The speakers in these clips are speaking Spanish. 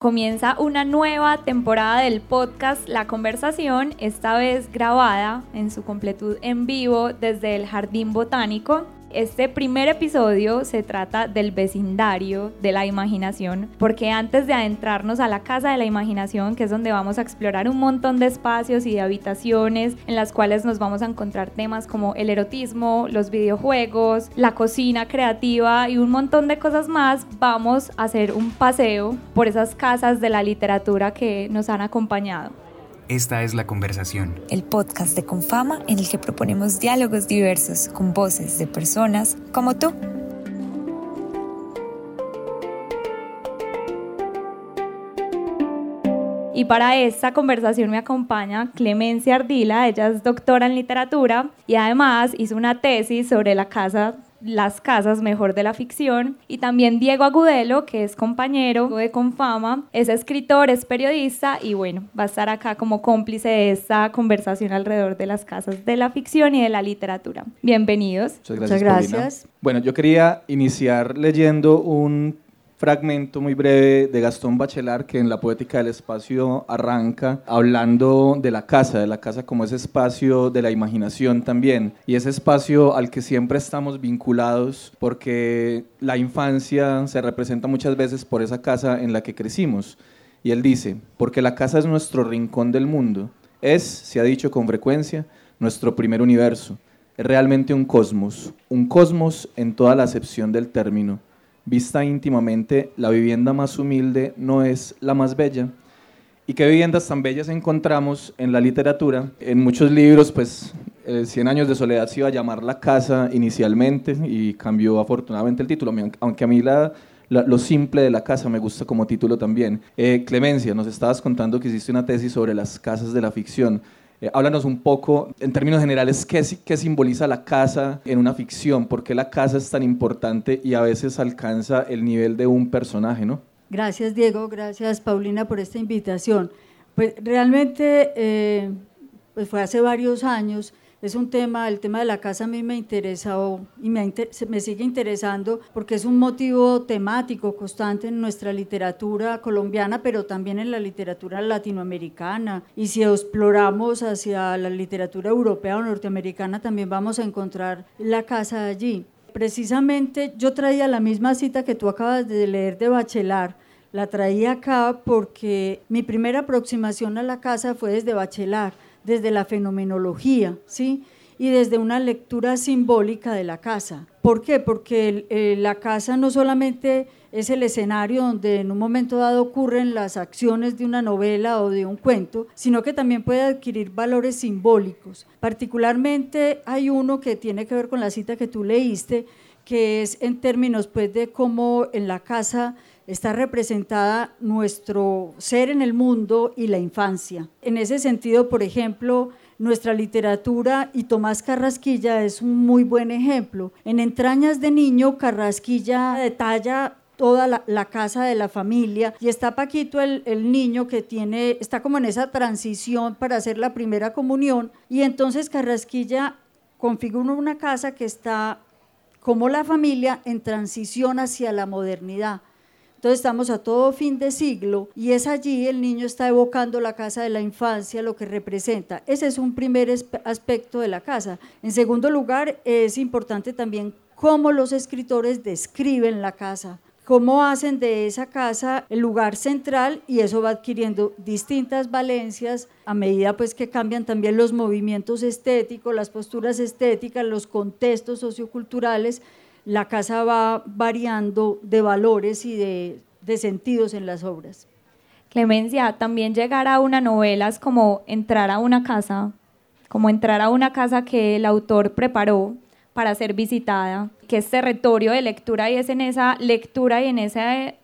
Comienza una nueva temporada del podcast La Conversación, esta vez grabada en su completud en vivo desde el Jardín Botánico este primer episodio se trata del vecindario de la imaginación, porque antes de adentrarnos a la casa de la imaginación, que es donde vamos a explorar un montón de espacios y de habitaciones en las cuales nos vamos a encontrar temas como el erotismo, los videojuegos, la cocina creativa y un montón de cosas más, vamos a hacer un paseo por esas casas de la literatura que nos han acompañado. Esta es La Conversación. El podcast de Confama en el que proponemos diálogos diversos con voces de personas como tú. Y para esta conversación me acompaña Clemencia Ardila, ella es doctora en literatura y además hizo una tesis sobre la casa las casas mejor de la ficción. Y también Diego Agudelo que es compañero de Confama es escritor es periodista y bueno va a estar acá como cómplice de esta conversación alrededor de las casas de la ficción y de la literatura. Bienvenidos. Muchas gracias, Muchas gracias. bueno yo quería iniciar leyendo un fragmento muy breve de Gastón Bachelard que en la poética del espacio arranca hablando de la casa, de la casa como ese espacio de la imaginación también y ese espacio al que siempre estamos vinculados porque la infancia se representa muchas veces por esa casa en la que crecimos. Y él dice, porque la casa es nuestro rincón del mundo, es, se ha dicho con frecuencia, nuestro primer universo, es realmente un cosmos, un cosmos en toda la acepción del término vista íntimamente, la vivienda más humilde no es la más bella. ¿Y qué viviendas tan bellas encontramos en la literatura? En muchos libros, pues, eh, Cien años de soledad se iba a llamar La casa inicialmente y cambió afortunadamente el título, aunque a mí la, lo simple de la casa me gusta como título también. Eh, Clemencia, nos estabas contando que hiciste una tesis sobre las casas de la ficción. Eh, háblanos un poco, en términos generales, ¿qué, ¿qué, simboliza la casa en una ficción? ¿Por qué la casa es tan importante y a veces alcanza el nivel de un personaje, no? Gracias, Diego. Gracias, Paulina, por esta invitación. Pues realmente, eh, pues fue hace varios años es un tema, el tema de la casa a mí me interesa y me, me, sigue interesando porque es un motivo temático constante en nuestra literatura colombiana, pero también en la literatura latinoamericana. Y si exploramos hacia la literatura europea o norteamericana, también vamos a encontrar la casa allí. Precisamente yo traía la misma cita que tú acabas de leer de Bachelar, la traía acá porque mi primera aproximación a la casa fue desde Bachelar desde la fenomenología, ¿sí? y desde una lectura simbólica de la casa. ¿Por qué? Porque la casa no solamente es el escenario donde en un momento dado ocurren las acciones de una novela o de un cuento, sino que también puede adquirir valores simbólicos. Particularmente hay uno que tiene que ver con la cita que tú leíste, que es en términos pues, de cómo en la casa está representada nuestro ser en el mundo y la infancia. En ese sentido, por ejemplo, nuestra literatura y Tomás Carrasquilla es un muy buen ejemplo. En Entrañas de Niño, Carrasquilla detalla toda la, casa de la familia y está Paquito el, el, niño que tiene está como en esa transición para hacer la primera comunión y entonces Carrasquilla configura una casa que está como la familia en transición hacia la modernidad entonces estamos a todo fin de siglo y es allí el niño está evocando la casa de la infancia, lo que representa. Ese es un primer aspecto de la casa. En segundo lugar, es importante también cómo los escritores describen la casa cómo hacen de esa casa el lugar central y eso va adquiriendo distintas valencias a medida pues que cambian también los movimientos estéticos, las posturas estéticas, los contextos socioculturales la casa va variando de valores y de, sentidos en las obras. Clemencia, también llegar a una novela es como entrar a una casa, como entrar a una casa que el autor preparó para ser visitada, que es territorio de lectura y es en esa lectura y en esa,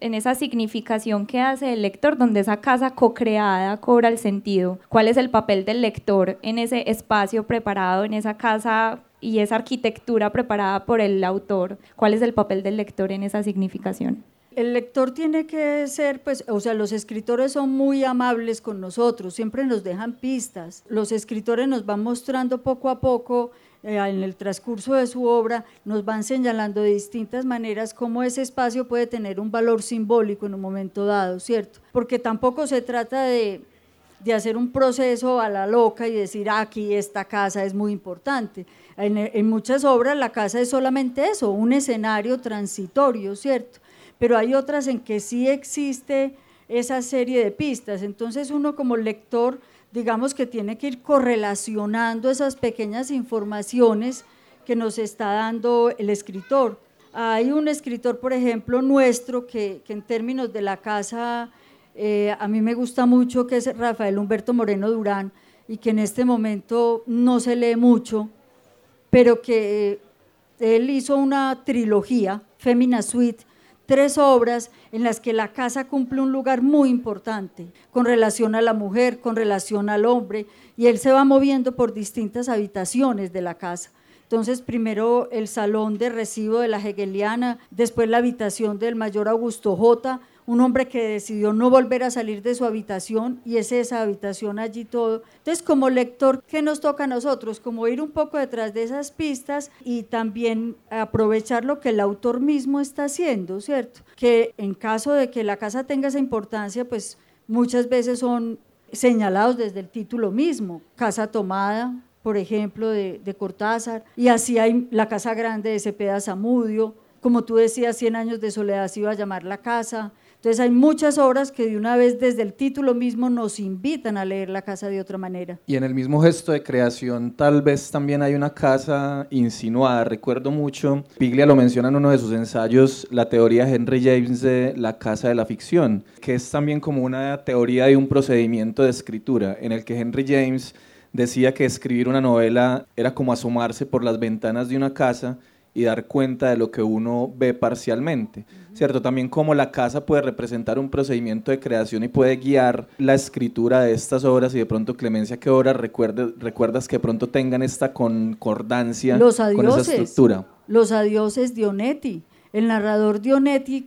en esa significación que hace el lector, donde esa casa co-creada cobra el sentido. ¿Cuál es el papel del lector en ese espacio preparado, en esa casa y esa arquitectura preparada por el autor, ¿cuál es el papel del lector en esa significación? El lector tiene que ser, pues, o sea, los escritores son muy amables con nosotros, siempre nos dejan pistas. Los escritores nos van mostrando poco a poco eh, en el transcurso de su obra nos van señalando de distintas maneras cómo ese espacio puede tener un valor simbólico en un momento dado, ¿cierto? Porque tampoco se trata de, de hacer un proceso a la loca y decir ah, aquí esta casa es muy importante. En, muchas obras la casa es solamente eso, un escenario transitorio, ¿cierto? Pero hay otras en que sí existe esa serie de pistas. Entonces uno como lector digamos que tiene que ir correlacionando esas pequeñas informaciones que nos está dando el escritor. Hay un escritor, por ejemplo, nuestro, que, en términos de la casa, eh, a mí me gusta mucho, que es Rafael Humberto Moreno Durán, y que en este momento no se lee mucho, pero que él hizo una trilogía, Femina Suite, tres obras en las que la casa cumple un lugar muy importante con relación a la mujer, con relación al hombre, y él se va moviendo por distintas habitaciones de la casa. Entonces, primero el salón de recibo de la Hegeliana, después la habitación del mayor Augusto J., un hombre que decidió no volver a salir de su habitación y es esa habitación allí todo. Entonces, como lector, ¿qué nos toca a nosotros? Como ir un poco detrás de esas pistas y también aprovechar lo que el autor mismo está haciendo, ¿cierto? Que en caso de que la casa tenga esa importancia, pues muchas veces son señalados desde el título mismo, Casa Tomada, por ejemplo, de, Cortázar, y así hay la Casa Grande de Cepeda Zamudio, como tú decías, 100 años de soledad se iba a llamar la casa, entonces hay muchas obras que de una vez desde el título mismo nos invitan a leer la casa de otra manera. Y en el mismo gesto de creación tal vez también hay una casa insinuada. Recuerdo mucho, Piglia lo menciona en uno de sus ensayos, la teoría de Henry James de la casa de la ficción, que es también como una teoría de un procedimiento de escritura en el que Henry James decía que escribir una novela era como asomarse por las ventanas de una casa y dar cuenta de lo que uno ve parcialmente, ¿cierto? También como la casa puede representar un procedimiento de creación y puede guiar la escritura de estas obras y de pronto Clemencia, ¿qué obras recuerdas que de pronto tengan esta concordancia los con esa estructura? Los adioses Dionetti. El narrador Dionetti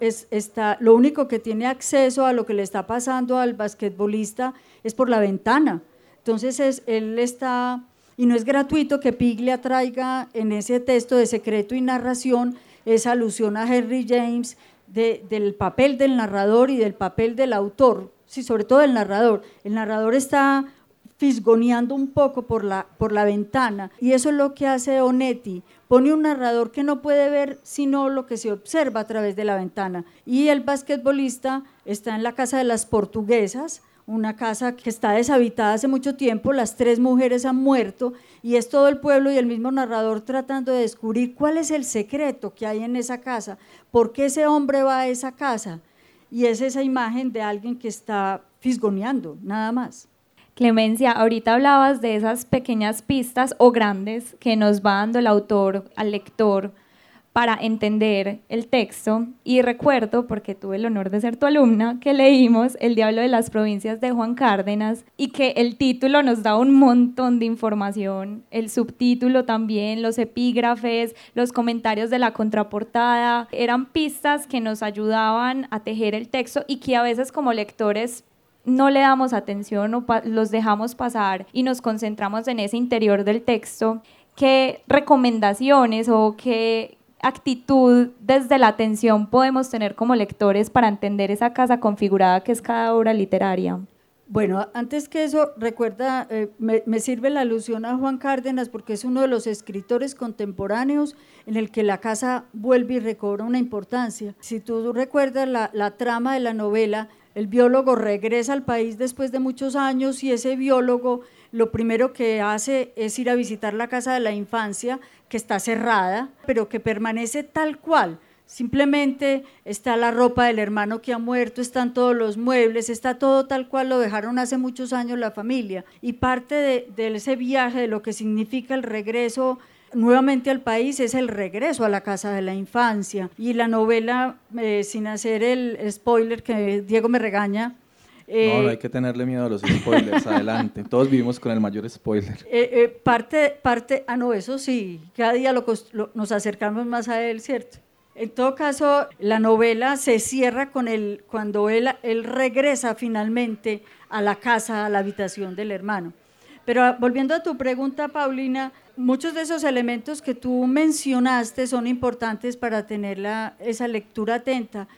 es, está, lo único que tiene acceso a lo que le está pasando al basquetbolista es por la ventana. Entonces es, él está y no es gratuito que Piglia traiga en ese texto de secreto y narración esa alusión a Henry James del papel del narrador y del papel del autor, sí, sobre todo del narrador. El narrador está fisgoneando un poco por la, por la ventana y eso es lo que hace Onetti. Pone un narrador que no puede ver sino lo que se observa a través de la ventana. Y el basquetbolista está en la casa de las portuguesas, una casa que está deshabitada hace mucho tiempo, las tres mujeres han muerto y es todo el pueblo y el mismo narrador tratando de descubrir cuál es el secreto que hay en esa casa, por qué ese hombre va a esa casa. Y es esa imagen de alguien que está fisgoneando, nada más. Clemencia, ahorita hablabas de esas pequeñas pistas o grandes que nos va dando el autor al lector para entender el texto. Y recuerdo, porque tuve el honor de ser tu alumna, que leímos El Diablo de las Provincias de Juan Cárdenas y que el título nos da un montón de información, el subtítulo también, los epígrafes, los comentarios de la contraportada, eran pistas que nos ayudaban a tejer el texto y que a veces como lectores no le damos atención o los dejamos pasar y nos concentramos en ese interior del texto. ¿Qué recomendaciones o qué, actitud desde la atención podemos tener como lectores para entender esa casa configurada que es cada obra literaria? Bueno, antes que eso, recuerda, eh, me, sirve la alusión a Juan Cárdenas porque es uno de los escritores contemporáneos en el que la casa vuelve y recobra una importancia. Si tú recuerdas la, la trama de la novela, el biólogo regresa al país después de muchos años y ese biólogo lo primero que hace es ir a visitar la casa de la infancia, que está cerrada, pero que permanece tal cual. Simplemente está la ropa del hermano que ha muerto, están todos los muebles, está todo tal cual lo dejaron hace muchos años la familia. Y parte de, ese viaje, de lo que significa el regreso nuevamente al país es el regreso a la casa de la infancia. Y la novela, eh, sin hacer el spoiler que Diego me regaña, no, no hay que tenerle miedo a los spoilers, adelante. Todos vivimos con el mayor spoiler. Eh, eh, parte, parte, ah, no, eso sí, cada día lo, nos acercamos más a él, ¿cierto? En todo caso, la novela se cierra con el, cuando él, él regresa finalmente a la casa, a la habitación del hermano. Pero ah, volviendo a tu pregunta, Paulina, muchos de esos elementos que tú mencionaste son importantes para tener esa lectura atenta.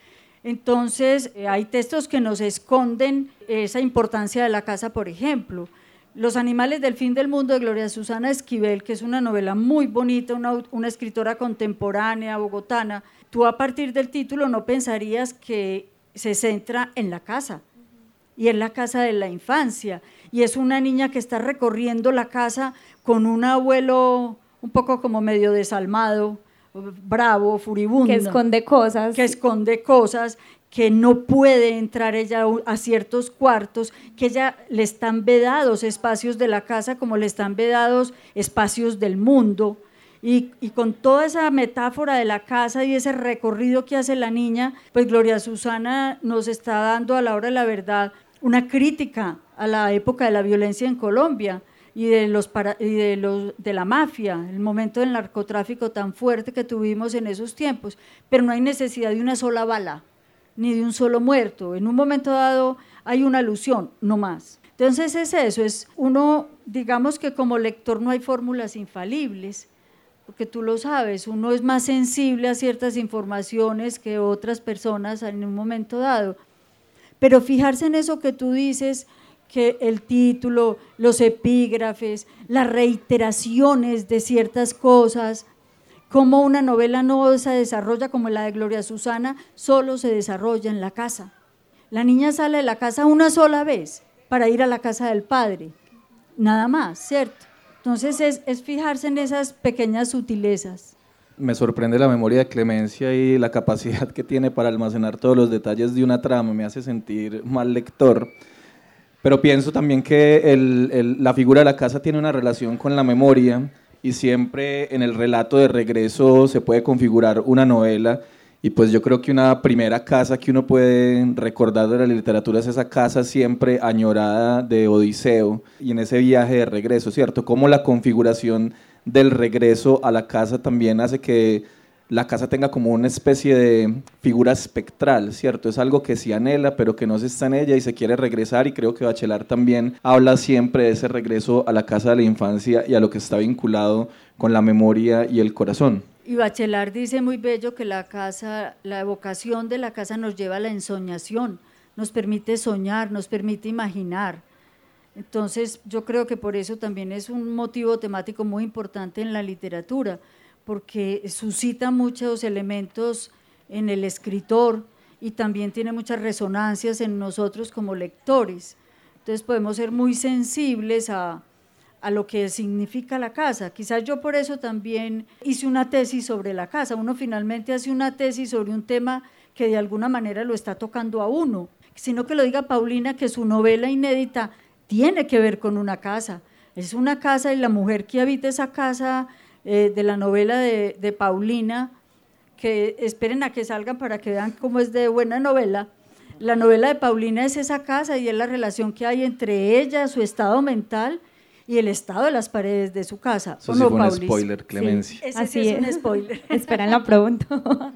Entonces, eh, hay textos que nos esconden esa importancia de la casa, por ejemplo. Los animales del fin del mundo de Gloria Susana Esquivel, que es una novela muy bonita, una, una escritora contemporánea, bogotana. Tú a partir del título no pensarías que se centra en la casa, y en la casa de la infancia. Y es una niña que está recorriendo la casa con un abuelo un poco como medio desalmado, bravo, furibundo. Que esconde cosas. Que esconde cosas, que no puede entrar ella a ciertos cuartos, que ella le están vedados espacios de la casa como le están vedados espacios del mundo. Y, y, con toda esa metáfora de la casa y ese recorrido que hace la niña, pues Gloria Susana nos está dando a la hora de la verdad una crítica a la época de la violencia en Colombia y de, los, de, los, de la mafia, el momento del narcotráfico tan fuerte que tuvimos en esos tiempos. Pero no hay necesidad de una sola bala, ni de un solo muerto. En un momento dado hay una alusión, no más. Entonces es eso, es uno, digamos que como lector no hay fórmulas infalibles, porque tú lo sabes, uno es más sensible a ciertas informaciones que otras personas en un momento dado. Pero fijarse en eso que tú dices, que el título, los epígrafes, las reiteraciones de ciertas cosas, como una novela no se desarrolla como la de Gloria Susana, solo se desarrolla en la casa. La niña sale de la casa una sola vez para ir a la casa del padre, nada más, ¿cierto? Entonces es, es fijarse en esas pequeñas sutilezas me sorprende la memoria de Clemencia y la capacidad que tiene para almacenar todos los detalles de una trama, me hace sentir mal lector. Pero pienso también que la figura de la casa tiene una relación con la memoria y siempre en el relato de regreso se puede configurar una novela y pues yo creo que una primera casa que uno puede recordar de la literatura es esa casa siempre añorada de Odiseo y en ese viaje de regreso, ¿cierto? Como la configuración del regreso a la casa también hace que la casa tenga como una especie de figura espectral, ¿cierto? Es algo que se anhela, pero que no se está en ella y se quiere regresar y creo que Bachelar también habla siempre de ese regreso a la casa de la infancia y a lo que está vinculado con la memoria y el corazón. Y Bachelar dice muy bello que la casa, la evocación de la casa nos lleva a la ensoñación, nos permite soñar, nos permite imaginar. Entonces, yo creo que por eso también es un motivo temático muy importante en la literatura, porque suscita muchos elementos en el escritor y también tiene muchas resonancias en nosotros como lectores. Entonces podemos ser muy sensibles a, a lo que significa la casa. Quizás yo por eso también hice una tesis sobre la casa. Uno finalmente hace una tesis sobre un tema que de alguna manera lo está tocando a uno, sino que lo diga Paulina, que su novela inédita tiene que ver con una casa. Es una casa y la mujer que habita esa casa eh, de la novela de, de, Paulina, que esperen a que salgan para que vean cómo es de buena novela. La novela de Paulina es esa casa y es la relación que hay entre ella, su estado mental y el estado de las paredes de su casa. Eso sí fue un spoiler, Clemencia. ese Así sí es, es un spoiler. la pregunta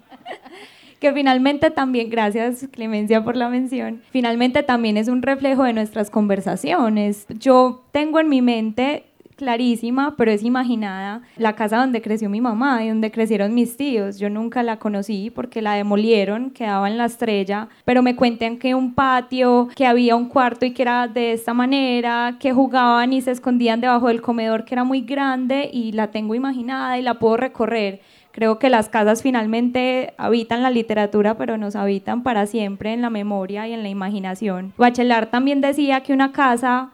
que finalmente también, gracias Clemencia por la mención, finalmente también es un reflejo de nuestras conversaciones. Yo tengo en mi mente clarísima, pero es imaginada, la casa donde creció mi mamá y donde crecieron mis tíos. Yo nunca la conocí porque la demolieron, quedaba en la estrella, pero me cuentan que un patio, que había un cuarto y que era de esta manera, que jugaban y se escondían debajo del comedor que era muy grande y la tengo imaginada y la puedo recorrer. Creo que las casas finalmente habitan la literatura, pero nos habitan para siempre en la memoria y en la imaginación. Bachelard también decía que una casa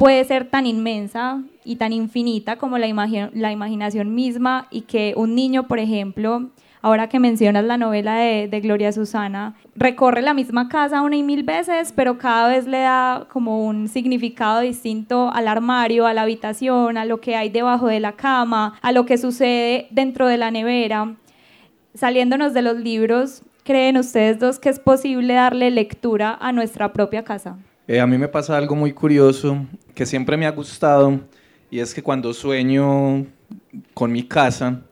puede ser tan inmensa y tan infinita como la, la imaginación misma y que un niño, por ejemplo, ahora que mencionas la novela de, Gloria Susana, recorre la misma casa una y mil veces, pero cada vez le da como un significado distinto al armario, a la habitación, a lo que hay debajo de la cama, a lo que sucede dentro de la nevera. Saliéndonos de los libros, ¿creen ustedes dos que es posible darle lectura a nuestra propia casa? Eh, a mí me pasa algo muy curioso que siempre me ha gustado y es que cuando sueño con mi casa,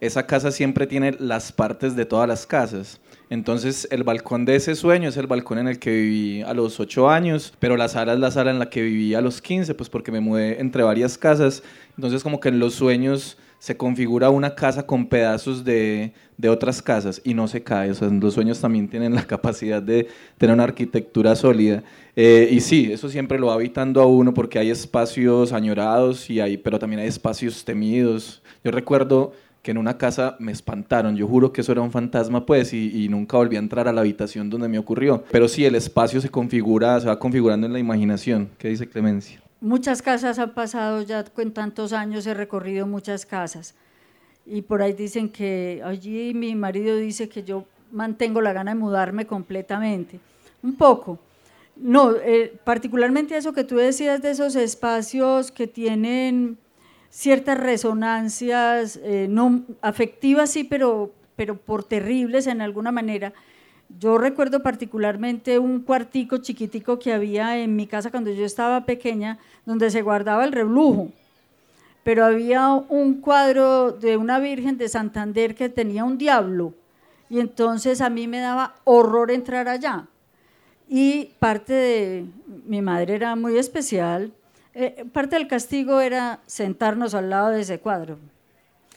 esa casa siempre tiene las partes de todas las casas. Entonces el balcón de ese sueño es el balcón en el que viví a los 8 años, pero la sala es la sala en la que viví a los 15, pues porque me mudé entre varias casas. Entonces como que en los sueños se configura una casa con pedazos de, de otras casas y no se cae. O sea, los sueños también tienen la capacidad de tener una arquitectura sólida. Eh, y sí, eso siempre lo va habitando a uno porque hay espacios añorados, y hay, pero también hay espacios temidos. Yo recuerdo que en una casa me espantaron. Yo juro que eso era un fantasma, pues, y, y, nunca volví a entrar a la habitación donde me ocurrió. Pero sí, el espacio se configura, se va configurando en la imaginación. ¿Qué dice Clemencia? Muchas casas han pasado ya con tantos años, he recorrido muchas casas. Y por ahí dicen que allí mi marido dice que yo mantengo la gana de mudarme completamente. Un poco. No, eh, particularmente eso que tú decías de esos espacios que tienen ciertas resonancias, eh, no afectivas sí, pero, pero por terribles en alguna manera. Yo recuerdo particularmente un cuartico chiquitico que había en mi casa cuando yo estaba pequeña, donde se guardaba el reblujo. Pero había un cuadro de una Virgen de Santander que tenía un diablo. Y entonces a mí me daba horror entrar allá. Y parte de mi madre era muy especial. Eh, parte del castigo era sentarnos al lado de ese cuadro.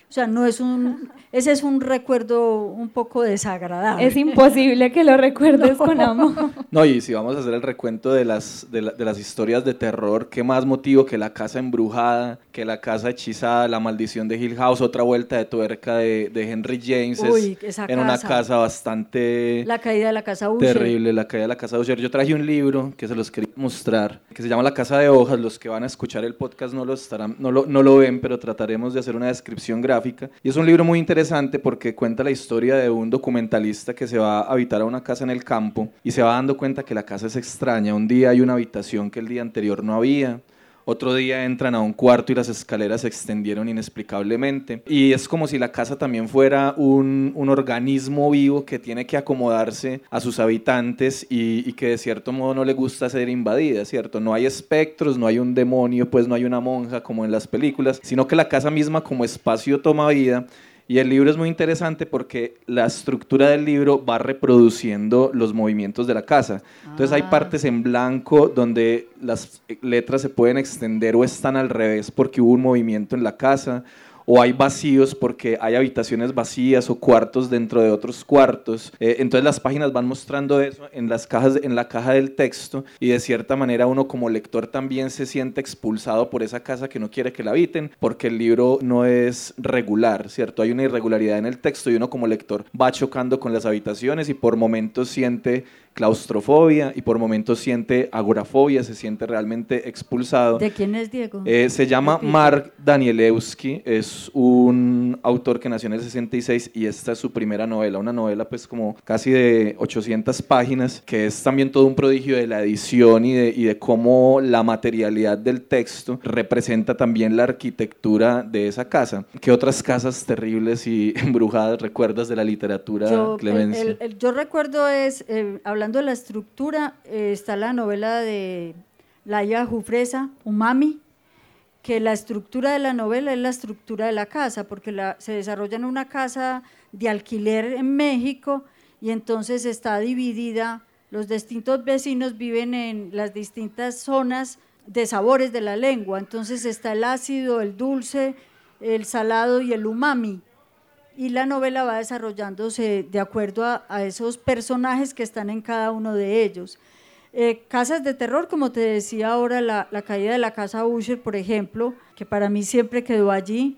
O sea, no es un, ese es un recuerdo un poco desagradable. Es imposible que lo recuerdes con amor. No, y si vamos a hacer el recuento de las, de, las historias de terror, ¿qué más motivo que la casa embrujada, que la casa hechizada, la maldición de Hill House, otra vuelta de tuerca de, de Henry James? Uy, esa en una casa bastante... La caída de la casa Usher. Terrible, la caída de la casa Usher. Yo traje un libro que se los quería mostrar, que se llama La Casa de Hojas. Los que van a escuchar el podcast no lo, estarán, no lo, no lo ven, pero trataremos de hacer una descripción gráfica y es un libro muy interesante porque cuenta la historia de un documentalista que se va a habitar a una casa en el campo y se va dando cuenta que la casa es extraña. Un día hay una habitación que el día anterior no había otro día entran a un cuarto y las escaleras se extendieron inexplicablemente. Y es como si la casa también fuera un, un organismo vivo que tiene que acomodarse a sus habitantes y, y, que de cierto modo no le gusta ser invadida, ¿cierto? No hay espectros, no hay un demonio, pues no hay una monja como en las películas, sino que la casa misma como espacio toma vida y el libro es muy interesante porque la estructura del libro va reproduciendo los movimientos de la casa. Entonces hay ah. partes en blanco donde las letras se pueden extender o están al revés porque hubo un movimiento en la casa o hay vacíos porque hay habitaciones vacías o cuartos dentro de otros cuartos. Eh, entonces las páginas van mostrando eso en las cajas, en la caja del texto y de cierta manera uno como lector también se siente expulsado por esa casa que no quiere que la habiten porque el libro no es regular, ¿cierto? Hay una irregularidad en el texto y uno como lector va chocando con las habitaciones y por momentos siente claustrofobia y por momentos siente agorafobia, se siente realmente expulsado. ¿De quién es Diego? Eh, se llama Mark Danielewski, es un autor que nació en el 66 y esta es su primera novela, una novela pues como casi de 800 páginas, que es también todo un prodigio de la edición y de, y de cómo la materialidad del texto representa también la arquitectura de esa casa. ¿Qué otras casas terribles y embrujadas recuerdas de la literatura, yo, Clemencia? yo recuerdo es, eh, hablando de la estructura, eh, está la novela de Laia Jufresa, Umami, que la estructura de la novela es la estructura de la casa, porque se desarrolla en una casa de alquiler en México y entonces está dividida, los distintos vecinos viven en las distintas zonas de sabores de la lengua, entonces está el ácido, el dulce, el salado y el umami. Y la novela va desarrollándose de acuerdo a, esos personajes que están en cada uno de ellos. Eh, casas de terror, como te decía ahora, la, caída de la casa Usher, por ejemplo, que para mí siempre quedó allí.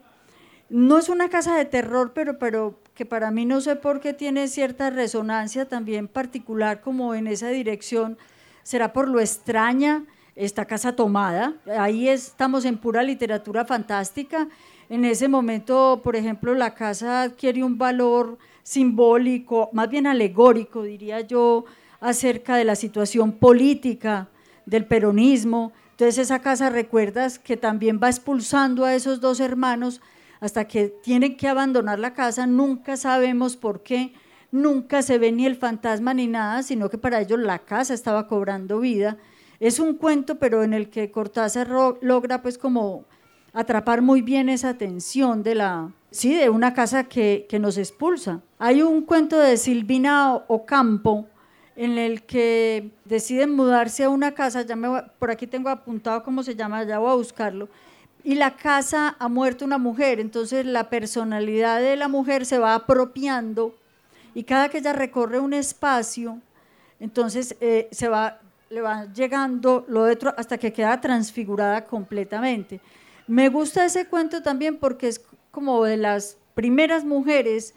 No es una casa de terror, pero, pero que para mí no sé por qué tiene cierta resonancia también particular como en esa dirección. Será por lo extraña esta casa tomada. Ahí estamos en pura literatura fantástica en ese momento, por ejemplo, la casa adquiere un valor simbólico, más bien alegórico, diría yo, acerca de la situación política del peronismo. Entonces esa casa, recuerdas que también va expulsando a esos dos hermanos hasta que tienen que abandonar la casa, nunca sabemos por qué, nunca se ve ni el fantasma ni nada, sino que para ellos la casa estaba cobrando vida. Es un cuento, pero en el que Cortázar logra pues como atrapar muy bien esa atención de la, sí, de una casa que, que nos expulsa. Hay un cuento de Silvina Ocampo en el que deciden mudarse a una casa, ya me por aquí tengo apuntado cómo se llama, ya voy a buscarlo, y la casa ha muerto una mujer, entonces la personalidad de la mujer se va apropiando y cada que ella recorre un espacio, entonces eh, se va, le va llegando lo otro hasta que queda transfigurada completamente. Me gusta ese cuento también porque es como de las primeras mujeres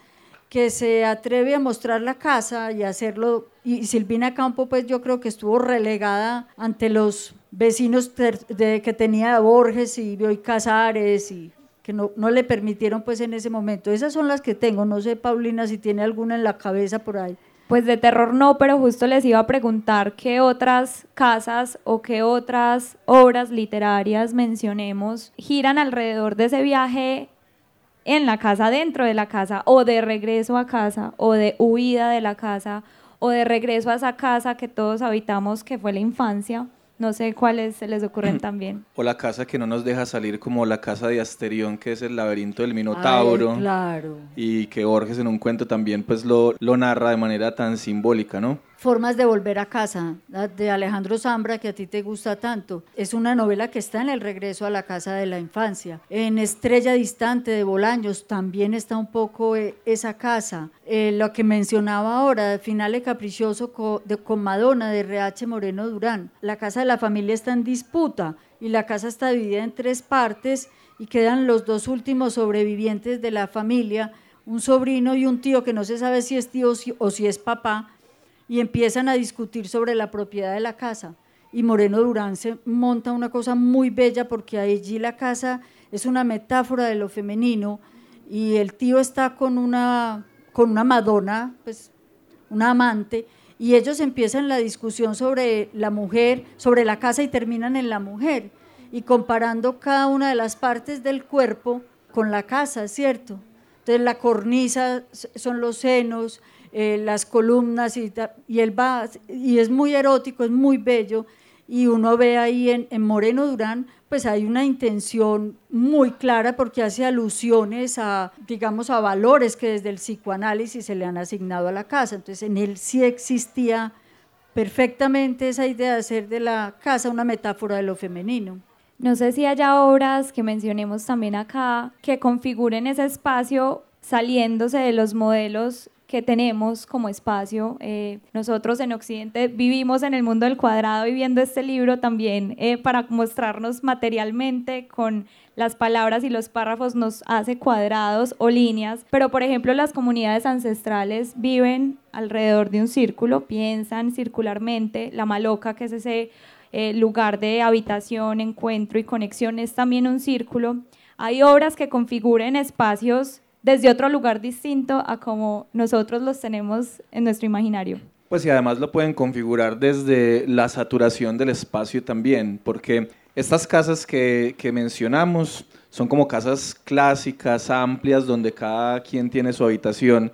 que se atreve a mostrar la casa y hacerlo. Y Silvina Campo, pues yo creo que estuvo relegada ante los vecinos de, que tenía Borges y Bioy Casares y que no, no, le permitieron pues en ese momento. Esas son las que tengo. No sé, Paulina, si tiene alguna en la cabeza por ahí. Pues de terror no, pero justo les iba a preguntar qué otras casas o qué otras obras literarias mencionemos giran alrededor de ese viaje en la casa, dentro de la casa, o de regreso a casa, o de huida de la casa, o de regreso a esa casa que todos habitamos, que fue la infancia. No sé cuáles se les ocurren también. O la casa que no nos deja salir como la casa de Asterión, que es el laberinto del Minotauro. claro. Y que Borges en un cuento también pues lo, lo narra de manera tan simbólica, ¿no? Formas de volver a casa, de Alejandro Zambra, que a ti te gusta tanto. Es una novela que está en el regreso a la casa de la infancia. En Estrella Distante de Bolaños también está un poco eh, esa casa. Eh, lo que mencionaba ahora, Finale Caprichoso de, con Madonna de RH Moreno Durán. La casa de la familia está en disputa y la casa está dividida en tres partes y quedan los dos últimos sobrevivientes de la familia, un sobrino y un tío que no se sabe si es tío o si es papá y empiezan a discutir sobre la propiedad de la casa. Y Moreno Durán se monta una cosa muy bella porque allí la casa es una metáfora de lo femenino y el tío está con una, con una Madonna, pues una amante, y ellos empiezan la discusión sobre la mujer, sobre la casa y terminan en la mujer, y comparando cada una de las partes del cuerpo con la casa, ¿cierto? Entonces la cornisa son los senos, eh, las columnas y, y él va, y es muy erótico, es muy bello, y uno ve ahí en, en, Moreno Durán, pues hay una intención muy clara porque hace alusiones a, digamos, a valores que desde el psicoanálisis se le han asignado a la casa. Entonces en él sí existía perfectamente esa idea de hacer de la casa una metáfora de lo femenino. No sé si haya obras que mencionemos también acá que configuren ese espacio saliéndose de los modelos que tenemos como espacio. Eh, nosotros en Occidente vivimos en el mundo del cuadrado y viendo este libro también eh, para mostrarnos materialmente con las palabras y los párrafos nos hace cuadrados o líneas, pero por ejemplo las comunidades ancestrales viven alrededor de un círculo, piensan circularmente, la maloca que es ese eh, lugar de habitación, encuentro y conexión es también un círculo. Hay obras que configuren espacios desde otro lugar distinto a como nosotros los tenemos en nuestro imaginario. Pues y además lo pueden configurar desde la saturación del espacio también, porque estas casas que, que mencionamos son como casas clásicas, amplias, donde cada quien tiene su habitación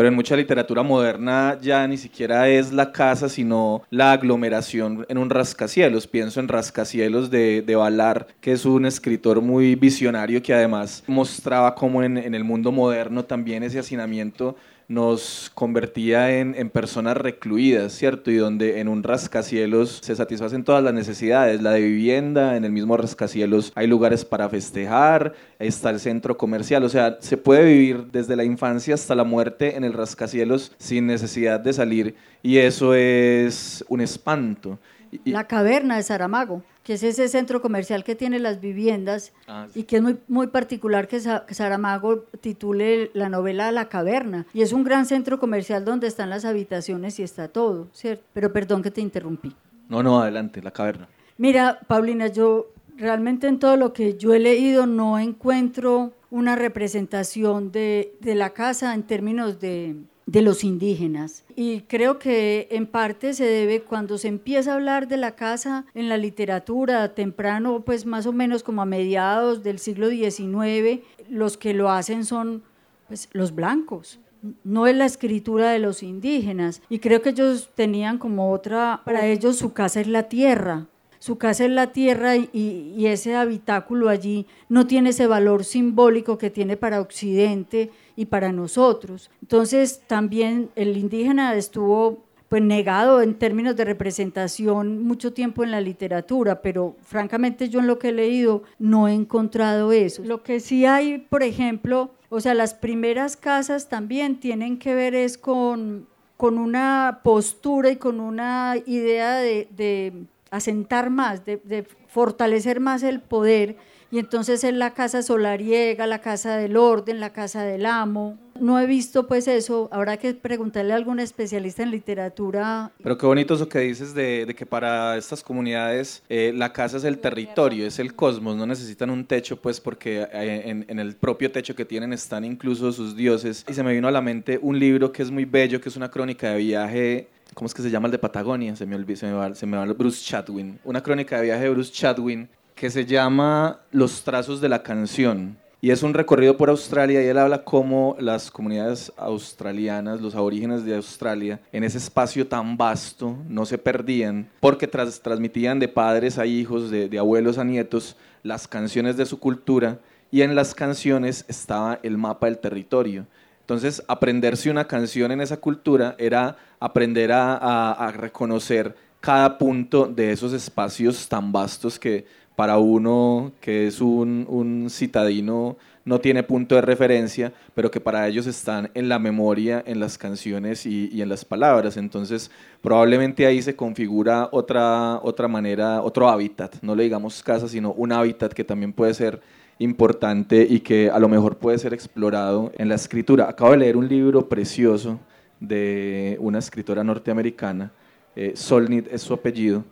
pero en mucha literatura moderna ya ni siquiera es la casa, sino la aglomeración en un rascacielos. Pienso en Rascacielos de, de Valar, que es un escritor muy visionario que además mostraba cómo en, en el mundo moderno también ese hacinamiento nos convertía en, en, personas recluidas, ¿cierto? Y donde en un rascacielos se satisfacen todas las necesidades, la de vivienda, en el mismo rascacielos hay lugares para festejar, está el centro comercial, o sea, se puede vivir desde la infancia hasta la muerte en el rascacielos sin necesidad de salir y eso es un espanto. La caverna de Saramago que es ese centro comercial que tiene las viviendas ah, y que es muy, muy particular que, Saramago titule la novela La caverna. Y es un gran centro comercial donde están las habitaciones y está todo, ¿cierto? Pero perdón que te interrumpí. No, no, adelante, la caverna. Mira, Paulina, yo realmente en todo lo que yo he leído no encuentro una representación de, de la casa en términos de, de los indígenas. Y creo que en parte se debe cuando se empieza a hablar de la casa en la literatura temprano, pues más o menos como a mediados del siglo XIX, los que lo hacen son pues, los blancos. No es la escritura de los indígenas. Y creo que ellos tenían como otra, para ellos su casa es la tierra, su casa es la tierra y, ese habitáculo allí no tiene ese valor simbólico que tiene para Occidente y para nosotros. Entonces también el indígena estuvo pues negado en términos de representación mucho tiempo en la literatura, pero francamente yo en lo que he leído no he encontrado eso. Lo que sí hay, por ejemplo, o sea, las primeras casas también tienen que ver es con, con una postura y con una idea de, asentar más, de fortalecer más el poder y entonces es la casa solariega, la casa del orden, la casa del amo. No he visto pues eso, habrá que preguntarle a algún especialista en literatura. Pero qué bonito eso que dices de, que para estas comunidades eh, la casa es el territorio, es el cosmos, no necesitan un techo pues porque eh, en, en, el propio techo que tienen están incluso sus dioses. Y se me vino a la mente un libro que es muy bello, que es una crónica de viaje ¿cómo es que se llama el de Patagonia? Se me, olvidó, se me, va, se me va Bruce Chatwin. Una crónica de viaje de Bruce Chatwin que se llama Los trazos de la canción. Y es un recorrido por Australia y él habla cómo las comunidades australianas, los aborígenes de Australia, en ese espacio tan vasto, no se perdían porque transmitían de padres a hijos, de, de abuelos a nietos, las canciones de su cultura y en las canciones estaba el mapa del territorio. Entonces, aprenderse una canción en esa cultura era aprender a, a reconocer cada punto de esos espacios tan vastos que para uno que es un, citadino no tiene punto de referencia, pero que para ellos están en la memoria, en las canciones y, en las palabras. Entonces, probablemente ahí se configura otra, otra manera, otro hábitat, no le digamos casa, sino un hábitat que también puede ser importante y que a lo mejor puede ser explorado en la escritura. Acabo de leer un libro precioso de una escritora norteamericana, eh, Solnit es su apellido,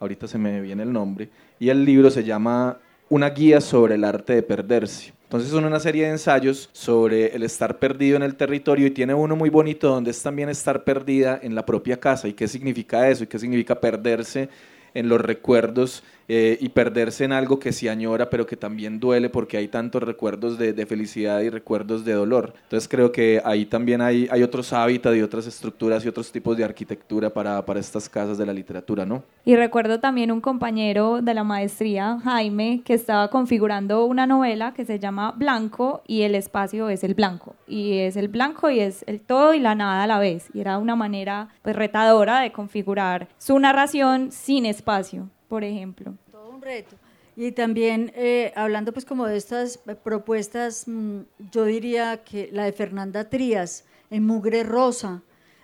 ahorita se me viene el nombre, y el libro se llama Una guía sobre el arte de perderse. Entonces son una serie de ensayos sobre el estar perdido en el territorio y tiene uno muy bonito donde es también estar perdida en la propia casa y qué significa eso y qué significa perderse en los recuerdos eh, y perderse en algo que se añora, pero que también duele porque hay tantos recuerdos de, felicidad y recuerdos de dolor. Entonces creo que ahí también hay, hay otros hábitats y otras estructuras y otros tipos de arquitectura para, para estas casas de la literatura, ¿no? Y recuerdo también un compañero de la maestría, Jaime, que estaba configurando una novela que se llama Blanco y el espacio es el blanco. Y es el blanco y es el todo y la nada a la vez. Y era una manera pues, retadora de configurar su narración sin espacio por ejemplo. Todo un reto. Y también eh, hablando pues como de estas propuestas, mm, yo diría que la de Fernanda Trías, en Mugre Rosa,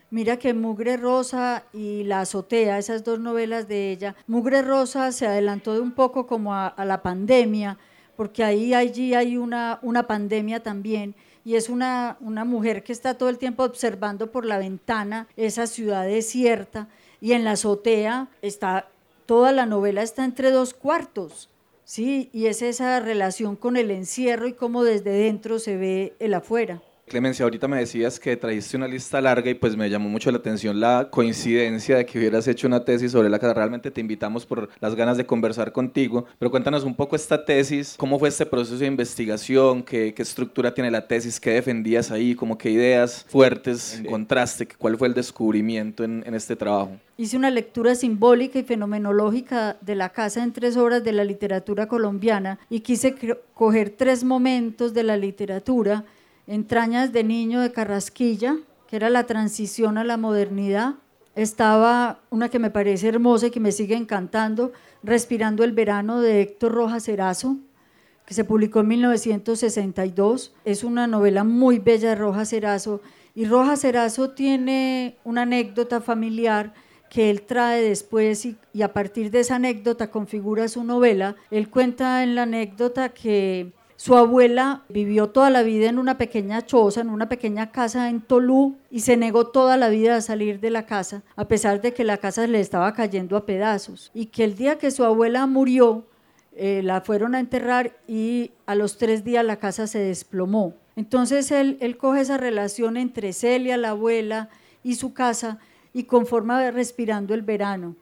Mira que Mugre Rosa y La Azotea, esas dos novelas de ella, Mugre Rosa se adelantó de un poco como a, la pandemia, porque ahí allí hay una, una pandemia también, y es una, una mujer que está todo el tiempo observando por la ventana esa ciudad desierta, y en La Azotea está toda la novela está entre dos cuartos, ¿sí? Y es esa relación con el encierro y cómo desde dentro se ve el afuera. Clemencia, ahorita me decías que trajiste una lista larga y pues me llamó mucho la atención la coincidencia de que hubieras hecho una tesis sobre la que realmente te invitamos por las ganas de conversar contigo, pero cuéntanos un poco esta tesis, cómo fue este proceso de investigación, qué, qué estructura tiene la tesis, qué defendías ahí, como qué ideas fuertes encontraste, cuál fue el descubrimiento en, en este trabajo. Hice una lectura simbólica y fenomenológica de la casa en tres obras de la literatura colombiana y quise coger tres momentos de la literatura Entrañas de niño de Carrasquilla, que era la transición a la modernidad. Estaba una que me parece hermosa y que me sigue encantando, Respirando el verano de Héctor Rojas Erazo, que se publicó en 1962. Es una novela muy bella de Rojas Erazo. Y Rojas Erazo tiene una anécdota familiar que él trae después y, y, a partir de esa anécdota configura su novela. Él cuenta en la anécdota que su abuela vivió toda la vida en una pequeña choza, en una pequeña casa en Tolú y se negó toda la vida a salir de la casa, a pesar de que la casa le estaba cayendo a pedazos. Y que el día que su abuela murió, eh, la fueron a enterrar y a los tres días la casa se desplomó. Entonces él, él coge esa relación entre Celia, la abuela, y su casa y conforma respirando el verano.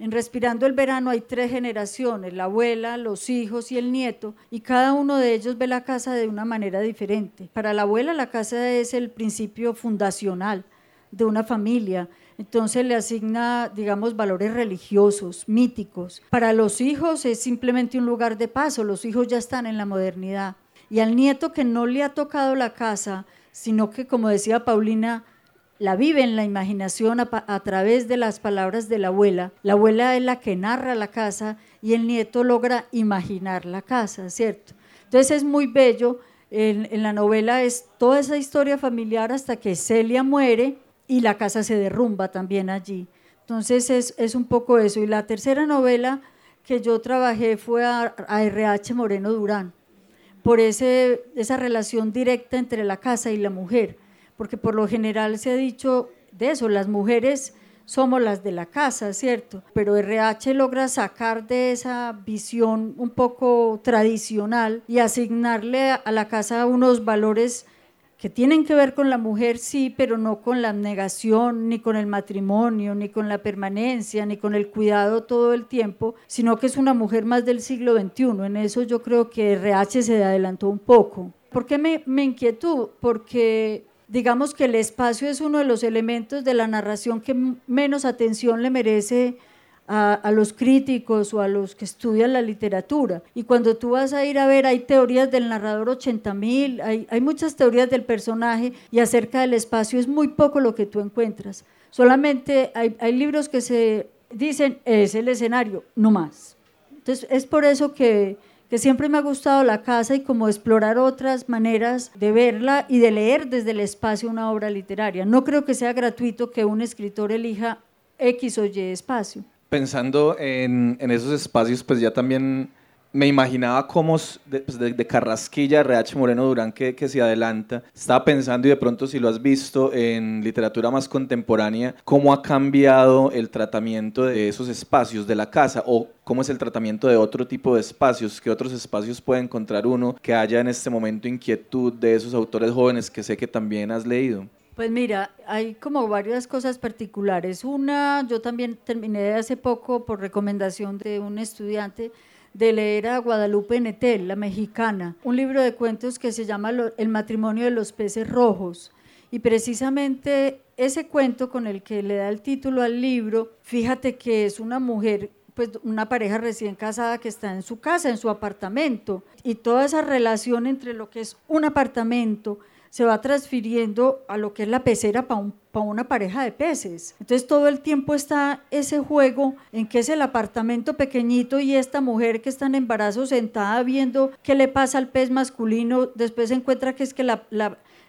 En Respirando el Verano hay tres generaciones, la abuela, los hijos y el nieto, y cada uno de ellos ve la casa de una manera diferente. Para la abuela la casa es el principio fundacional de una familia. entonces le asigna, digamos, valores religiosos, míticos. Para los hijos es simplemente un lugar de paso, los hijos ya están en la modernidad. Y al nieto que no le ha tocado la casa, sino que, como decía Paulina, la vive en la imaginación a, través de las palabras de la abuela. La abuela es la que narra la casa y el nieto logra imaginar la casa, ¿cierto? Entonces es muy bello. En, en la novela es toda esa historia familiar hasta que Celia muere y la casa se derrumba también allí. Entonces es, es un poco eso. Y la tercera novela que yo trabajé fue a, RH Moreno Durán, por ese, esa relación directa entre la casa y la mujer, porque por lo general se ha dicho de eso, las mujeres somos las de la casa, ¿cierto? Pero RH logra sacar de esa visión un poco tradicional y asignarle a la casa unos valores que tienen que ver con la mujer, sí, pero no con la negación, ni con el matrimonio, ni con la permanencia, ni con el cuidado todo el tiempo, sino que es una mujer más del siglo XXI. En eso yo creo que RH se adelantó un poco. ¿Por qué me, me inquietud? Porque digamos que el espacio es uno de los elementos de la narración que menos atención le merece a, los críticos o a los que estudian la literatura. Y cuando tú vas a ir a ver, hay teorías del narrador 80.000, hay, hay muchas teorías del personaje y acerca del espacio es muy poco lo que tú encuentras. Solamente hay, hay libros que se dicen, es el escenario, no más. Entonces es por eso que, que siempre me ha gustado la casa y como explorar otras maneras de verla y de leer desde el espacio una obra literaria. No creo que sea gratuito que un escritor elija X o Y espacio pensando en, en, esos espacios, pues ya también me imaginaba cómo de, pues de, Carrasquilla, RH Moreno Durán, que, que, se adelanta. Estaba pensando, y de pronto si lo has visto en literatura más contemporánea, cómo ha cambiado el tratamiento de esos espacios de la casa o cómo es el tratamiento de otro tipo de espacios, qué otros espacios puede encontrar uno, que haya en este momento inquietud de esos autores jóvenes que sé que también has leído. Pues mira, hay como varias cosas particulares. Una, yo también terminé hace poco por recomendación de un estudiante de leer a Guadalupe Netel, la mexicana, un libro de cuentos que se llama El matrimonio de los peces rojos. Y precisamente ese cuento con el que le da el título al libro, fíjate que es una mujer pues una pareja recién casada que está en su casa, en su apartamento, y toda esa relación entre lo que es un apartamento se va transfiriendo a lo que es la pecera para una pareja de peces. Entonces todo el tiempo está ese juego en que es el apartamento pequeñito y esta mujer que está en embarazo sentada viendo qué le pasa al pez masculino, después se encuentra que es que la,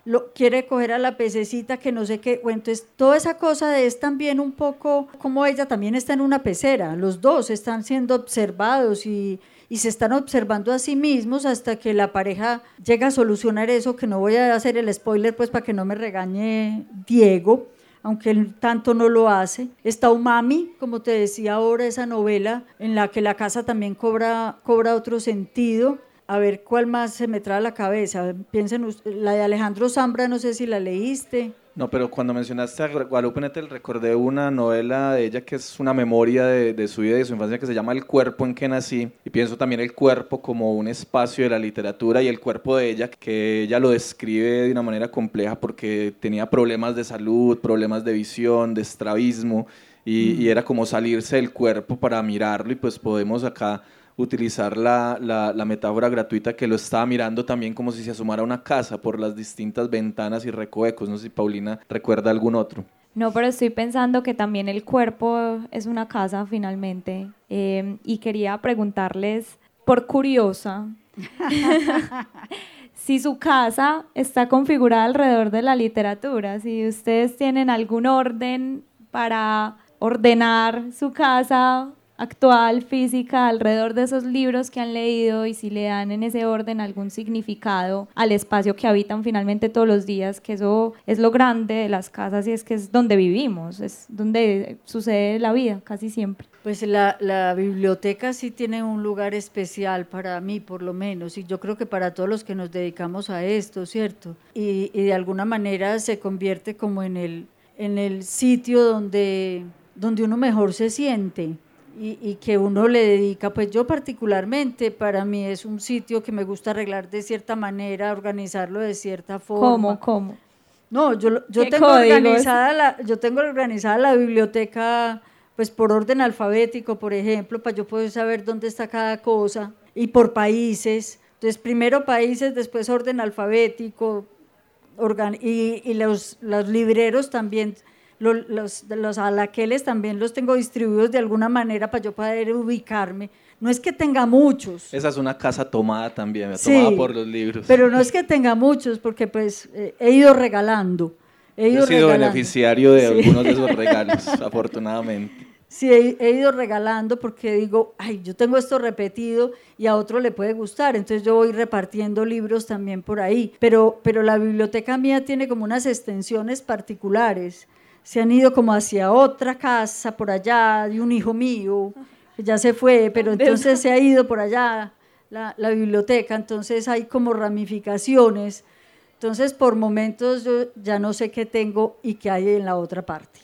lo, quiere coger a la pececita que no sé qué. Bueno, entonces toda esa cosa es también un poco como ella también está en una pecera. Los dos están siendo observados y y se están observando a sí mismos hasta que la pareja llega a solucionar eso, que no voy a hacer el spoiler pues para que no me regañe Diego, aunque él tanto no lo hace. Está Umami, como te decía ahora, esa novela en la que la casa también cobra, cobra otro sentido. A ver cuál más se me trae a la cabeza. Piensen, la de Alejandro Zambra, no sé si la leíste. No, pero cuando mencionaste a Guadalupe Nettel, recordé una novela de ella que es una memoria de, su vida y de su infancia que se llama El cuerpo en que nací. Y pienso también el cuerpo como un espacio de la literatura y el cuerpo de ella, que ella lo describe de una manera compleja porque tenía problemas de salud, problemas de visión, de estrabismo, y, y era como salirse del cuerpo para mirarlo. Y pues podemos acá utilizar la, la, metáfora gratuita que lo estaba mirando también como si se asomara una casa por las distintas ventanas y recovecos. No sé si Paulina recuerda algún otro. No, pero estoy pensando que también el cuerpo es una casa finalmente. Em, y quería preguntarles, por curiosa, si su casa está configurada alrededor de la literatura, si ustedes tienen algún orden para ordenar su casa actual, física, alrededor de esos libros que han leído y si le dan en ese orden algún significado al espacio que habitan finalmente todos los días, que eso es lo grande de las casas y es que es donde vivimos, es donde sucede la vida casi siempre. Pues la, biblioteca sí tiene un lugar especial para mí, por lo menos, y yo creo que para todos los que nos dedicamos a esto, ¿cierto? Y, y de alguna manera se convierte como en el, en el sitio donde, donde uno mejor se siente y, que uno le dedica, pues yo particularmente, para mí es un sitio que me gusta arreglar de cierta manera, organizarlo de cierta forma. ¿Cómo? ¿Cómo? No, yo, yo ¿Qué tengo códigos? organizada la, yo tengo organizada la biblioteca pues por orden alfabético, por ejemplo, para yo poder saber dónde está cada cosa y por países. Entonces, primero países, después orden alfabético, organ- y, y los, los libreros también, lo- los, los alaqueles también los tengo distribuidos de alguna manera para yo poder ubicarme. No es que tenga muchos. Esa es una casa tomada también, Sí, tomada por los libros. Pero no es que tenga muchos, porque pues eh, he ido regalando. He Yo ido he sido regalando. beneficiario de Sí. algunos de esos regalos, afortunadamente. Sí, he, he ido regalando porque digo, ay, yo tengo esto repetido y a otro le puede gustar, entonces yo voy repartiendo libros también por ahí. Pero, pero la biblioteca mía tiene como unas extensiones particulares. Se han ido como hacia otra casa por allá de un hijo mío, que ya se fue, pero entonces se ha ido por allá la, la biblioteca, entonces hay como ramificaciones. Entonces, por momentos yo ya no sé qué tengo y qué hay en la otra parte.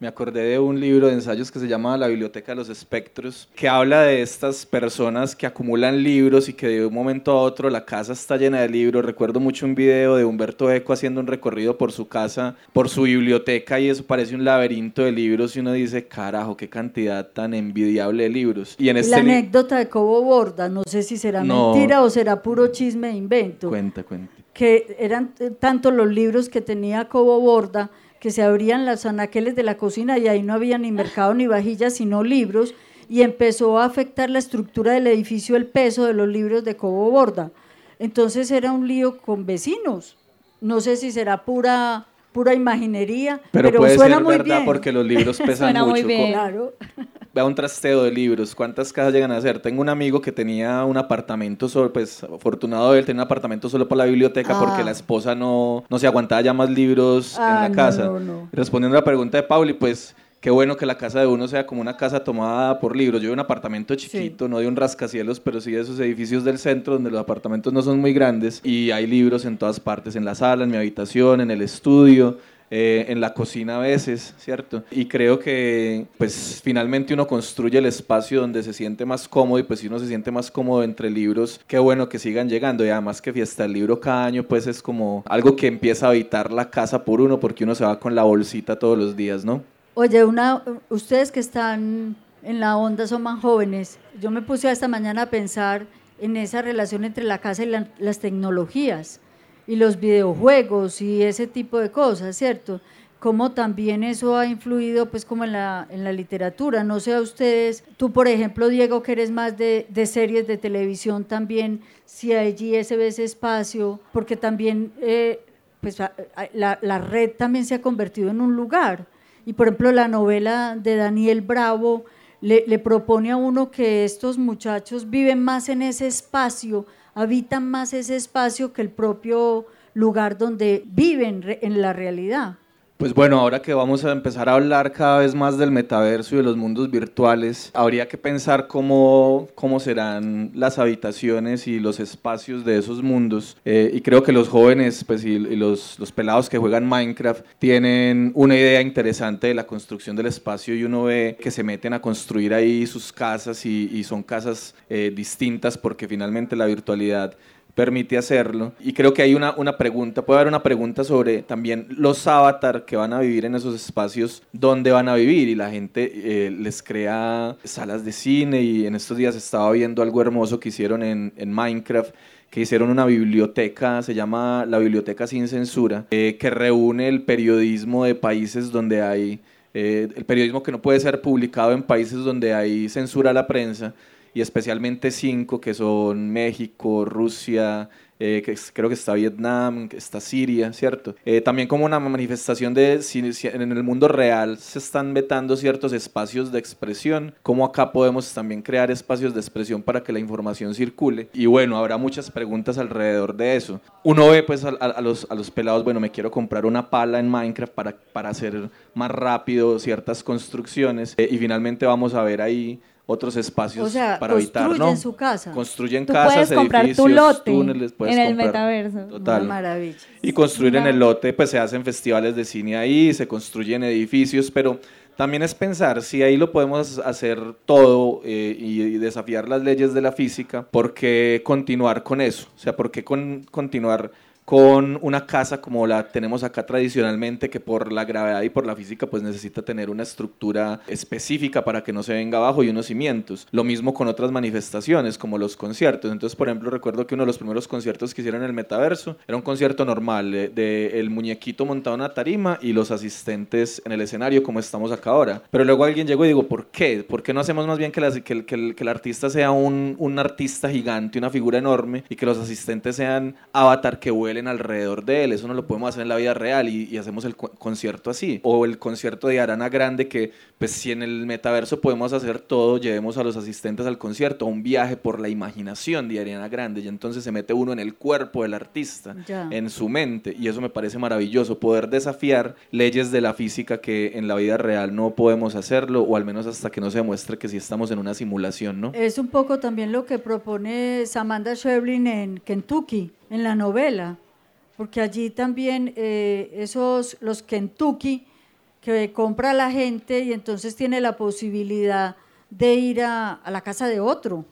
Me acordé de un libro de ensayos que se llama La Biblioteca de los Espectros, que habla de estas personas que acumulan libros y que de un momento a otro la casa está llena de libros. Recuerdo mucho un video de Humberto Eco haciendo un recorrido por su casa, por su biblioteca, y eso parece un laberinto de libros y uno dice, carajo, qué cantidad tan envidiable de libros. Y en este la anécdota de Cobo Borda, no sé si será No. mentira o será puro chisme e invento, Cuenta, cuenta. que eran tanto los libros que tenía Cobo Borda que se abrían los anaqueles de la cocina y ahí no había ni mercado ni vajillas, sino libros, y empezó a afectar la estructura del edificio el peso de los libros de Cobo Borda. Entonces era un lío con vecinos. No sé si será pura, pura imaginería, Pero, pero, puede suena ser muy verdad bien. porque los libros pesan Suena muy mucho. bien. Claro. Un trasteo de libros, ¿cuántas casas llegan a ser? Tengo un amigo que tenía un apartamento solo, pues afortunado él, tenía un apartamento solo para la biblioteca Ah. porque la esposa no, no se aguantaba ya más libros Ah, en la no, casa. no, no. Respondiendo a la pregunta de Pauli, pues qué bueno que la casa de uno sea como una casa tomada por libros. Yo en un apartamento chiquito, no de un rascacielos, pero sí de esos edificios del centro donde los apartamentos no son muy grandes y hay libros en todas partes, en la sala, en mi habitación, en el estudio eh, en la cocina a veces, ¿cierto? Y creo que pues finalmente uno construye el espacio donde se siente más cómodo y pues si uno se siente más cómodo entre libros, qué bueno que sigan llegando y además que fiesta el libro cada año pues es como algo que empieza a habitar la casa por uno porque uno se va con la bolsita todos los días, ¿no? Oye, una, ustedes que están en la onda son más jóvenes. Yo me puse esta mañana a pensar en esa relación entre la casa y la- las tecnologías y los videojuegos y ese tipo de cosas, ¿cierto? Cómo también eso ha influido pues como en la, en la literatura. No sé a ustedes, tú por ejemplo, Diego, que eres más de, de series de televisión también, si allí ese ve ese espacio, porque también eh, pues, la, la red también se ha convertido en un lugar. Y por ejemplo, la novela de Daniel Bravo le propone a uno que estos muchachos viven más en ese espacio, habitan más ese espacio que el propio lugar donde viven en la realidad. Pues bueno, ahora que vamos a empezar a hablar cada vez más del metaverso y de los mundos virtuales, habría que pensar cómo, cómo serán las habitaciones y los espacios de esos mundos. Eh, y creo que los jóvenes pues, y, los, los pelados que juegan Minecraft tienen una idea interesante de la construcción del espacio y uno ve que se meten a construir ahí sus casas y, y son casas eh, distintas porque finalmente la virtualidad permite hacerlo. Y creo que hay una, una pregunta, puede haber una pregunta sobre también los avatar que van a vivir en esos espacios, dónde van a vivir. Y la gente eh, les crea salas de cine y en estos días estaba viendo algo hermoso que hicieron en, en Minecraft que hicieron una biblioteca, se llama la Biblioteca Sin Censura, eh, que reúne el periodismo de países donde hay, eh, el periodismo que no puede ser publicado en países donde hay censura a la prensa, y especialmente cinco que son México, Rusia, eh, que es- creo que está Vietnam, que está Siria, ¿cierto? Eh, también como una manifestación de si, si en el mundo real se están vetando ciertos espacios de expresión, como acá podemos también crear espacios de expresión para que la información circule. Y bueno, habrá muchas preguntas alrededor de eso. Uno ve pues a, a- a los, a los pelados, bueno, me quiero comprar una pala en Minecraft para, para hacer más rápido ciertas construcciones eh, y finalmente vamos a ver ahí otros espacios O sea, para habitar, construyen ¿no? su casa. Construyen Tú casas, puedes comprar tu edificios, lote túneles, puedes en el comprar- metaverso. Total. Una maravilla. Y construir en el lote, pues se hacen festivales de cine ahí, se construyen edificios, pero también es pensar si ahí lo podemos hacer todo eh, y, y desafiar las leyes de la física, ¿por qué continuar con eso? O sea, ¿por qué con- continuar con una casa como la tenemos acá tradicionalmente, que por la gravedad y por la física pues necesita tener una estructura específica para que no se venga abajo y unos cimientos. Lo mismo con otras manifestaciones como los conciertos. Entonces, por ejemplo, recuerdo que uno de los primeros conciertos que hicieron en el metaverso era un concierto normal de, el muñequito montado en una tarima y los asistentes en el escenario como estamos acá ahora. Pero luego alguien llegó y digo, ¿por qué? ¿Por qué no hacemos más bien que, que, que, el, artista sea un, un artista gigante, una figura enorme y que los asistentes sean avatar que vuelen alrededor de él. Eso no lo podemos hacer en la vida real y, hacemos el concierto así. O el concierto de Arana Grande que, pues si en el metaverso podemos hacer todo, llevemos a los asistentes al concierto, un viaje por la imaginación de Ariana Grande y entonces se mete uno en el cuerpo del artista, en su mente y eso me parece maravilloso, poder desafiar leyes de la física que en la vida real no podemos hacerlo o al menos hasta que no se demuestre que sí estamos en una simulación, ¿no? Es un poco también lo que propone Samantha Schweblin en Kentucky, en la novela porque allí también eh, esos, los Kentucky, que compra la gente y entonces tiene la posibilidad de ir a, la casa de otro.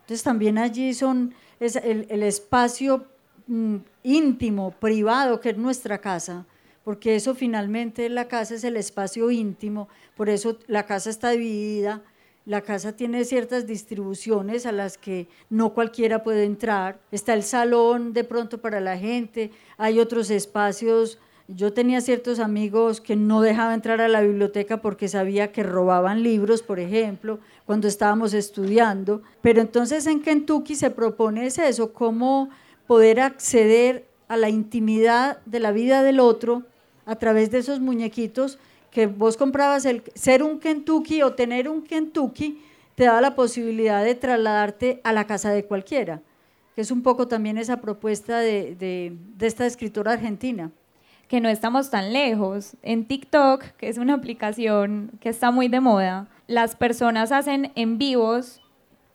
Entonces también allí son es el, espacio mm, íntimo, privado, que es nuestra casa, porque eso finalmente la casa es el espacio íntimo, por eso la casa está dividida la casa tiene ciertas distribuciones a las que no cualquiera puede entrar. Está el salón de pronto para la gente, hay otros espacios. Yo tenía ciertos amigos que no dejaban entrar a la biblioteca porque sabía que robaban libros, por ejemplo, cuando estábamos estudiando. Pero entonces en Kentucky se propone eso, cómo poder acceder a la intimidad de la vida del otro a través de esos muñequitos que vos comprabas el ser un Kentucky o tener un Kentucky te daba la posibilidad de trasladarte a la casa de cualquiera, que es un poco también esa propuesta de, de, esta escritora argentina que no estamos tan lejos. En TikTok, que es una aplicación que está muy de moda, las personas hacen en vivos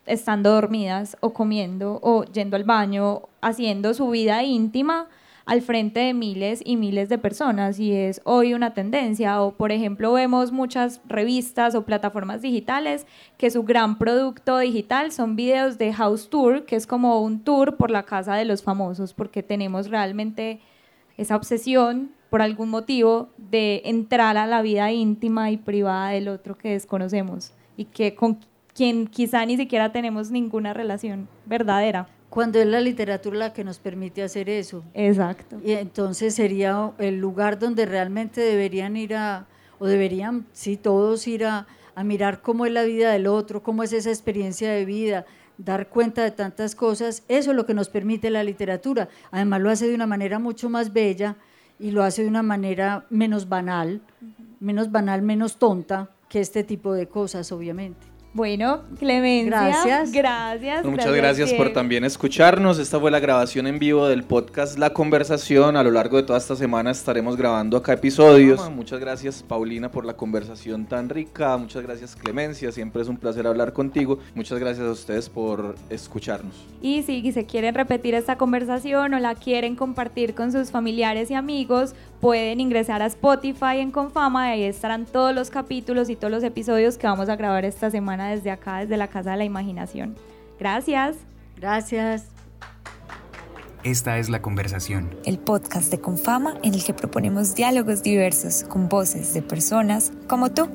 estando dormidas o comiendo o yendo al baño, haciendo su vida íntima al frente de miles y miles de personas y es hoy una tendencia. O por ejemplo vemos muchas revistas o plataformas digitales que su gran producto digital son videos de house tour, que es como un tour por la casa de los famosos, porque tenemos realmente esa obsesión por algún motivo de entrar a la vida íntima y privada del otro que desconocemos y que con quien quizá ni siquiera tenemos ninguna relación verdadera cuando es la literatura la que nos permite hacer eso. Exacto. Y entonces sería el lugar donde realmente deberían ir a, o deberían, sí, todos ir a, a mirar cómo es la vida del otro, cómo es esa experiencia de vida, dar cuenta de tantas cosas. Eso es lo que nos permite la literatura. Además lo hace de una manera mucho más bella y lo hace de una manera menos banal, menos banal, menos tonta que este tipo de cosas, obviamente. Bueno, Clemencia. Gracias. Gracias. Muchas gracias, por también escucharnos. Esta fue la grabación en vivo del podcast La Conversación. A lo largo de toda esta semana estaremos grabando acá episodios. Muchas gracias, Paulina, por la conversación tan rica. Muchas gracias, Clemencia. Siempre es un placer hablar contigo. Muchas gracias a ustedes por escucharnos. Y si se quieren repetir esta conversación o la quieren compartir con sus familiares y amigos, pueden ingresar a Spotify en Confama. Ahí estarán todos los capítulos y todos los episodios que vamos a grabar esta semana desde acá, desde la Casa de la Imaginación. Gracias. Gracias. Esta es la conversación. El podcast de Confama en el que proponemos diálogos diversos con voces de personas como tú.